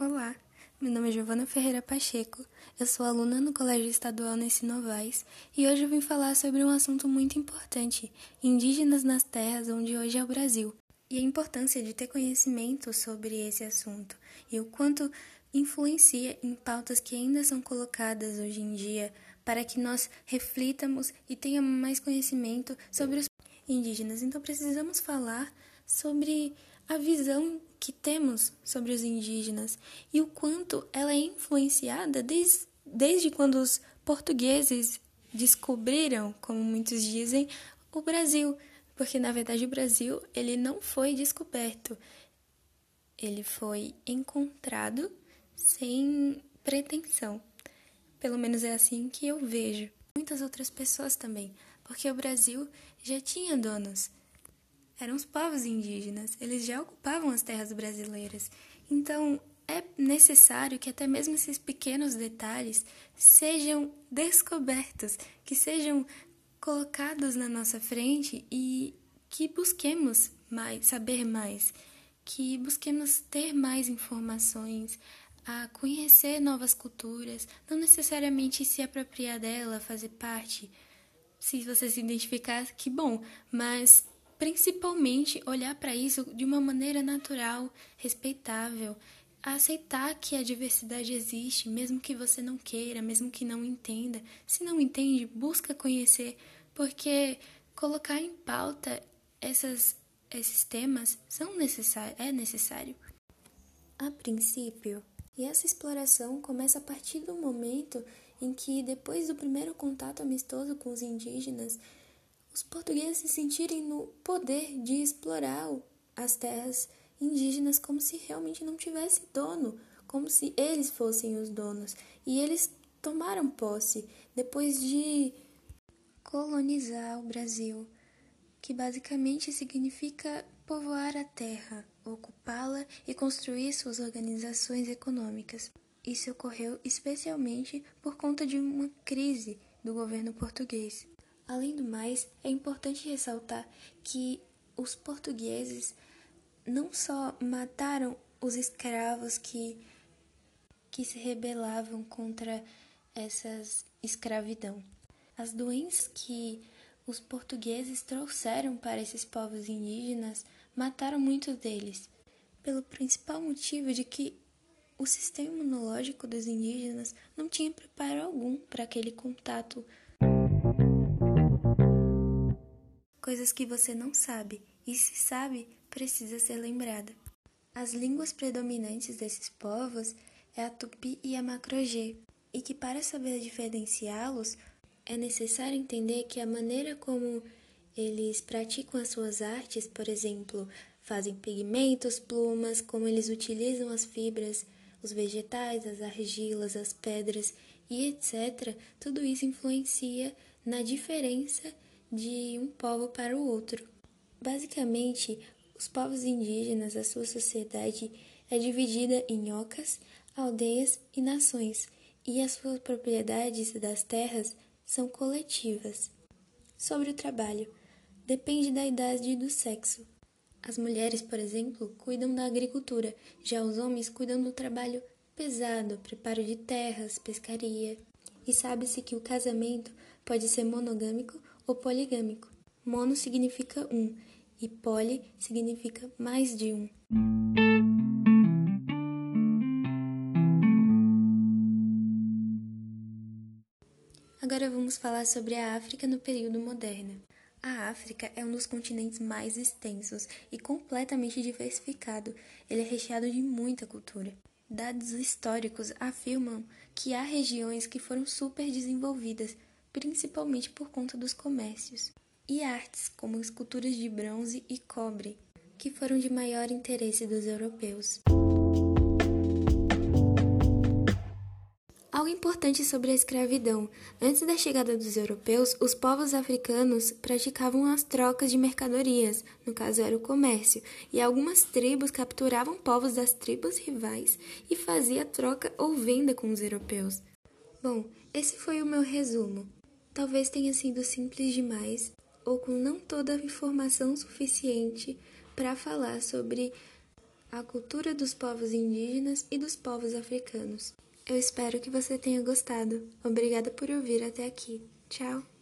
Olá, meu nome é Giovana Ferreira Pacheco, eu sou aluna no Colégio Estadual Nessi Novaes e hoje eu vim falar sobre um assunto muito importante, indígenas nas terras onde hoje é o Brasil, e a importância de ter conhecimento sobre esse assunto e o quanto influencia em pautas que ainda são colocadas hoje em dia para que nós reflitamos e tenhamos mais conhecimento sobre os indígenas. Então precisamos falar sobre a visão que temos sobre os indígenas e o quanto ela é influenciada desde, desde quando os portugueses descobriram, como muitos dizem, o Brasil, porque na verdade o Brasil ele não foi descoberto, ele foi encontrado sem pretensão. Pelo menos é assim que eu vejo. Muitas outras pessoas também, porque o Brasil já tinha donos. Eram os povos indígenas, eles já ocupavam as terras brasileiras. Então, é necessário que até mesmo esses pequenos detalhes sejam descobertos, que sejam colocados na nossa frente e que busquemos mais, saber mais, que busquemos ter mais informações, a conhecer novas culturas, não necessariamente se apropriar dela, fazer parte. Se você se identificar, que bom, mas principalmente olhar para isso de uma maneira natural, respeitável, aceitar que a diversidade existe, mesmo que você não queira, mesmo que não entenda. Se não entende, busca conhecer, porque colocar em pauta essas, esses temas são necessários, é necessário. A princípio, e essa exploração começa a partir do momento em que, depois do primeiro contato amistoso com os indígenas, os portugueses se sentirem no poder de explorar as terras indígenas como se realmente não tivesse dono, como se eles fossem os donos. E eles tomaram posse depois de colonizar o Brasil, que basicamente significa povoar a terra, ocupá-la e construir suas organizações econômicas. Isso ocorreu especialmente por conta de uma crise do governo português. Além do mais, é importante ressaltar que os portugueses não só mataram os escravos que, que se rebelavam contra essas escravidão. As doenças que os portugueses trouxeram para esses povos indígenas mataram muitos deles, pelo principal motivo de que o sistema imunológico dos indígenas não tinha preparo algum para aquele contato. Coisas que você não sabe, e se sabe, precisa ser lembrada. As línguas predominantes desses povos é a tupi e a macrogê, e que para saber diferenciá-los, é necessário entender que a maneira como eles praticam as suas artes, por exemplo, fazem pigmentos, plumas, como eles utilizam as fibras, os vegetais, as argilas, as pedras e etc. Tudo isso influencia na diferença de um povo para o outro. Basicamente, os povos indígenas, a sua sociedade é dividida em ocas, aldeias e nações, e as suas propriedades das terras são coletivas. Sobre o trabalho, depende da idade e do sexo. As mulheres, por exemplo, cuidam da agricultura, já os homens cuidam do trabalho pesado, preparo de terras, pescaria. E sabe-se que o casamento pode ser monogâmico ou poligâmico. Mono significa um e poli significa mais de um. Agora vamos falar sobre a África no período moderno. A África é um dos continentes mais extensos e completamente diversificado. Ele é recheado de muita cultura. Dados históricos afirmam que há regiões que foram super desenvolvidas, principalmente por conta dos comércios, e artes como esculturas de bronze e cobre, que foram de maior interesse dos europeus. Algo importante sobre a escravidão. Antes da chegada dos europeus, os povos africanos praticavam as trocas de mercadorias, no caso era o comércio, e algumas tribos capturavam povos das tribos rivais e fazia troca ou venda com os europeus. Bom, esse foi o meu resumo. Talvez tenha sido simples demais ou com não toda a informação suficiente para falar sobre a cultura dos povos indígenas e dos povos africanos. Eu espero que você tenha gostado. Obrigada por ouvir até aqui. Tchau!